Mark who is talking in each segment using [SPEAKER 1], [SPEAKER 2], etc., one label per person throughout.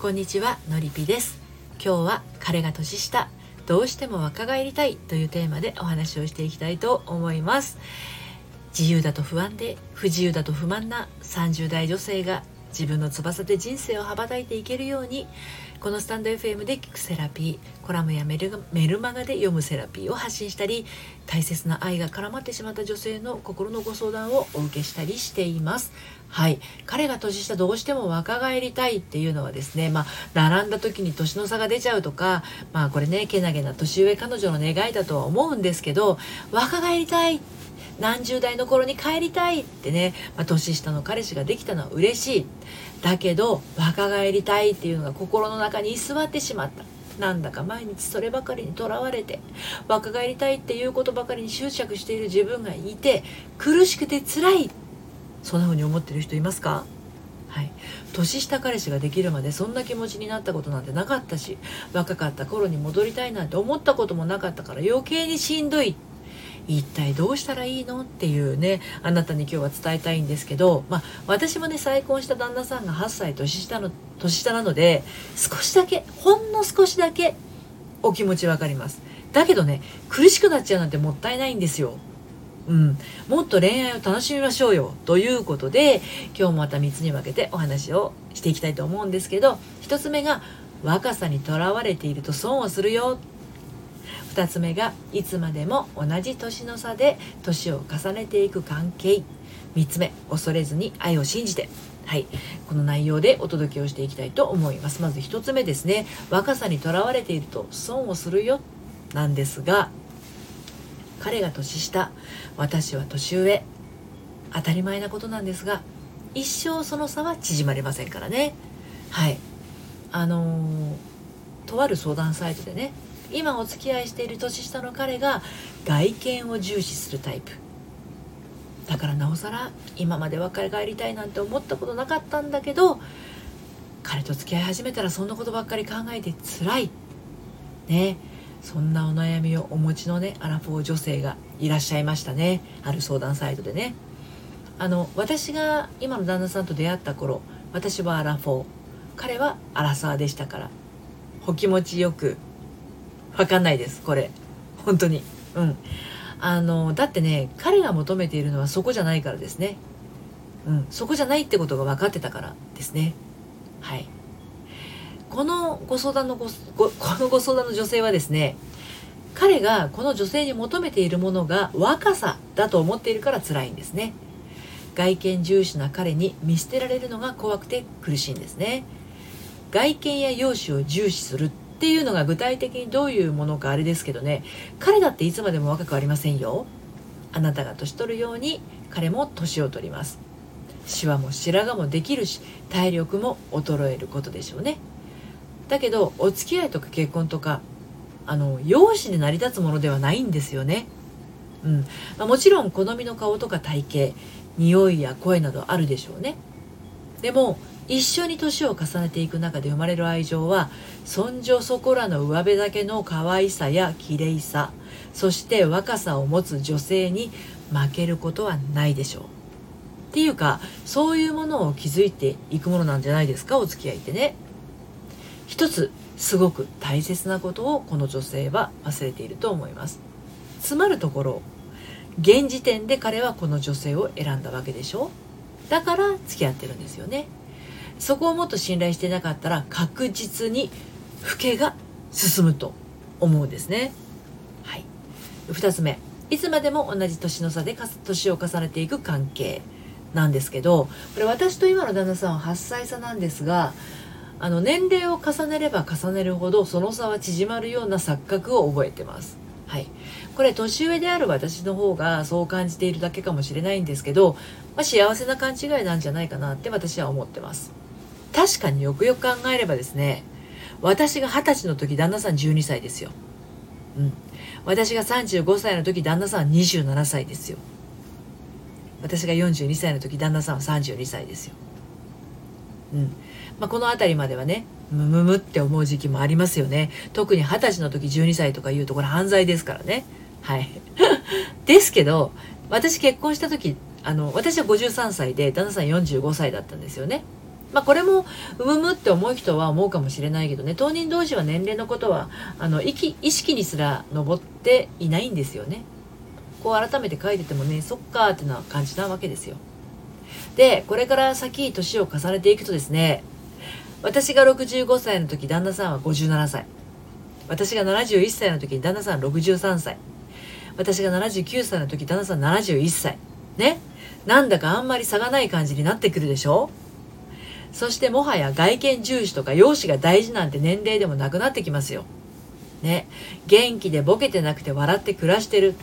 [SPEAKER 1] こんにちはのりぴです。今日は彼が年下どうしても若返りたいというテーマでお話をしていきたいと思います。自由だと不安で不自由だと不満な30代女性が自分の翼で人生を羽ばたいていけるようにこのスタンド FM で聞くセラピーコラムやメルメルマガで読むセラピーを発信したり大切な愛が絡まってしまった女性の心のご相談をお受けしたりしています。はい。彼が年下どうしても若返りたいっていうのはですねまあ並んだ時に年の差が出ちゃうとかまあこれねけなげな年上彼女の願いだとは思うんですけど若返りたい何十代の頃に帰りたいってね、まあ、年下の彼氏ができたのは嬉しい。だけど若返りたいっていうのが心の中に居座ってしまった。なんだか毎日そればかりにとらわれて若返りたいっていうことばかりに執着している自分がいて苦しくて辛い。そんな風に思ってる人いますか？はい、年下彼氏ができるまでそんな気持ちになったことなんてなかったし若かった頃に戻りたいなんて思ったこともなかったから余計にしんどい。一体どうしたらいいの？っていうねあなたに今日は伝えたいんですけど、まあ、私もね再婚した旦那さんが8歳年下の年下なので少しだけほんの少しだけお気持ち分かります。だけどね苦しくなっちゃうなんてもったいないんですよ。うん、もっと恋愛を楽しみましょうよということで今日もまた3つに分けてお話をしていきたいと思うんですけど1つ目が若さにとらわれていると損をするよ。2つ目がいつまでも同じ年の差で年を重ねていく関係。3つ目恐れずに愛を信じて。はい。この内容でお届けをしていきたいと思います。まず1つ目ですね。若さにとらわれていると損をするよ。なんですが彼が年下私は年上。当たり前なことなんですが一生その差は縮まりませんからね。はい。あのー、とある相談サイトでね今お付き合いしている年下の彼が外見を重視するタイプ。だからなおさら今まで別れりたいなんて思ったことなかったんだけど彼と付き合い始めたらそんなことばっかり考えて辛い。ね。そんなお悩みをお持ちのねアラフォー女性がいらっしゃいましたね。ある相談サイトでね。あの私が今の旦那さんと出会った頃私はアラフォー。彼はアラサーでしたから。お気持ちよく。わかんないですこれ。本当に。うん。あのだってね彼が求めているのはそこじゃないからですね。うん。そこじゃないってことが分かってたからですね。はい。このご相談のご このご相談の女性はですね彼がこの女性に求めているものが若さだと思っているから辛いんですね。外見重視な彼に見捨てられるのが怖くて苦しいんですね。外見や容姿を重視するっていうのが具体的にどういうものかあれですけどね彼だっていつまでも若くありませんよ。あなたが年取るように彼も年を取ります。シワも白髪もできるし体力も衰えることでしょうね。だけどお付き合いとか結婚とかあの容姿で成り立つものではないんですよね。うん。まあ、もちろん好みの顔とか体型匂いや声などあるでしょうね。でも一緒に年を重ねていく中で生まれる愛情はそんじょそこらの上辺だけの可愛さや綺麗さそして若さを持つ女性に負けることはないでしょう。っていうかそういうものを築いていくものなんじゃないですかお付き合いってね。一つすごく大切なことをこの女性は忘れていると思います。つまるところ現時点で彼はこの女性を選んだわけでしょだから付き合ってるんですよね。そこをもっと信頼してなかったら確実に老けが進むと思うんですね。はい、2つ目。いつまでも同じ年の差で年を重ねていく関係なんですけどこれ私と今の旦那さんは8歳差なんですがあの年齢を重ねれば重ねるほどその差は縮まるような錯覚を覚えてます。はい、これ年上である私の方がそう感じているだけかもしれないんですけど、まあ、幸せな勘違いなんじゃないかなって私は思ってます。確かによくよく考えればですね私が二十歳の時旦那さん12歳ですよ、うん、私が35歳の時旦那さんは27歳ですよ。私が42歳の時旦那さんは32歳ですよ、うん。まあ、この辺りまではねムムムって思う時期もありますよね。特に二十歳の時12歳とか言うとこれ犯罪ですからね。はい。ですけど私結婚した時あの私は53歳で旦那さん45歳だったんですよね。まあこれもうむむって思う人は思うかもしれないけどね。当人同士は年齢のことはあの意意識にすら上っていないんですよね。こう改めて書いててもねそっかーってな感じなわけですよ。でこれから先年を重ねていくとですね私が65歳の時旦那さんは57歳私が71歳の時旦那さん63歳私が79歳の時旦那さん71歳ねなんだかあんまり差がない感じになってくるでしょ？そしてもはや外見重視とか容姿が大事なんて年齢でもなくなってきますよ。ね。元気でボケてなくて笑って暮らしてる。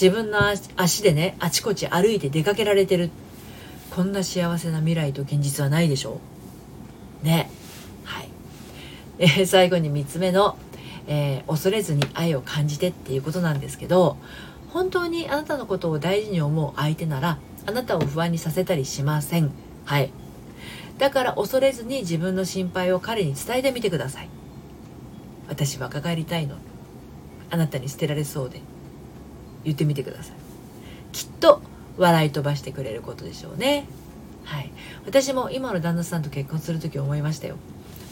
[SPEAKER 1] 自分の足でね、あちこち歩いて出かけられてる。こんな幸せな未来と現実はないでしょ？う。ね。えー、最後に3つ目の、えー、恐れずに愛を感じてっていうことなんですけど、本当にあなたのことを大事に思う相手なら、あなたを不安にさせたりしません。はい。だから恐れずに自分の心配を彼に伝えてみてください。私若返りたいの。あなたに捨てられそうで。言ってみてください。きっと笑い飛ばしてくれることでしょうね。はい。私も今の旦那さんと結婚する時思いましたよ。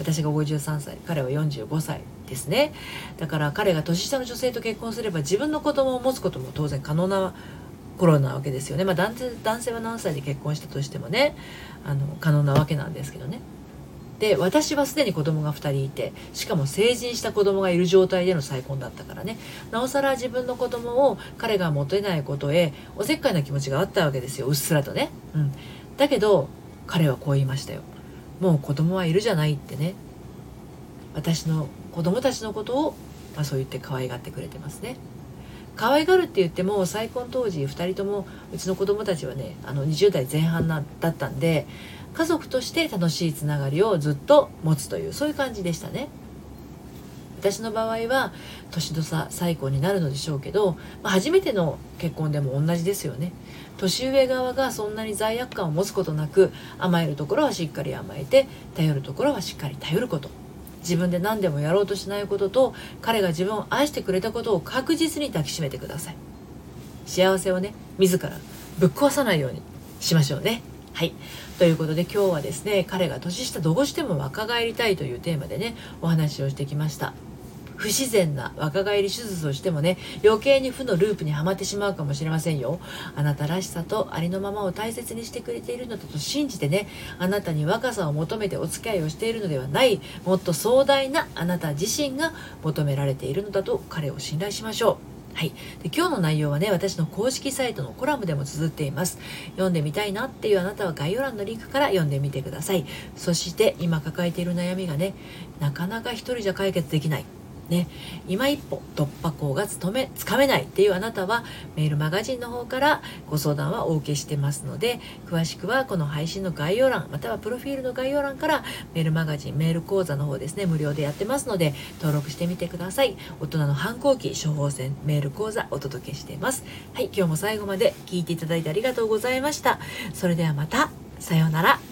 [SPEAKER 1] 私が53歳彼は45歳ですね。だから彼が年下の女性と結婚すれば自分の子供を持つことも当然可能な頃なわけですよね、まあ、男性男性は何歳で結婚したとしてもねあの可能なわけなんですけどね。で私はすでに子供が2人いてしかも成人した子供がいる状態での再婚だったからね。なおさら自分の子供を彼が持てないことへおせっかいな気持ちがあったわけですよ。うっすらとね、うん、だけど彼はこう言いましたよ。もう子供はいるじゃないってね私の子供たちのことを、まあ、そう言って可愛がってくれてますね可愛がるって言っても再婚当時2人ともうちの子供たちはねあの20代前半なだったんで家族として楽しいつながりをずっと持つというそういう感じでしたね。私の場合は年の差再婚になるのでしょうけど、まあ、初めての結婚でも同じですよね。年上側がそんなに罪悪感を持つことなく甘えるところはしっかり甘えて頼るところはしっかり頼ること。自分で何でもやろうとしないことと彼が自分を愛してくれたことを確実に抱きしめてください。幸せをね自らぶっ壊さないようにしましょうね。はい。ということで今日はですね彼が年下どうしても若返りたいというテーマでねお話をしてきました。不自然な若返り手術をしてもね余計に負のループにはまってしまうかもしれませんよ。あなたらしさとありのままを大切にしてくれているのだと信じてねあなたに若さを求めてお付き合いをしているのではないもっと壮大なあなた自身が求められているのだと彼を信頼しましょう。はい、で今日の内容はね私の公式サイトのコラムでも綴っています。読んでみたいなっていうあなたは概要欄のリンクから読んでみてください。そして今抱えている悩みがねなかなか一人じゃ解決できない。ね、今一歩突破口がつめつかめないっていうあなたはメールマガジンの方からご相談はお受けしてますので詳しくはこの配信の概要欄またはプロフィールの概要欄からメールマガジンメール講座の方ですね無料でやってますので登録してみてください。大人の反抗期処方箋メール講座お届けしています。はい今日も最後まで聞いていただいてありがとうございました。それではまた。さようなら。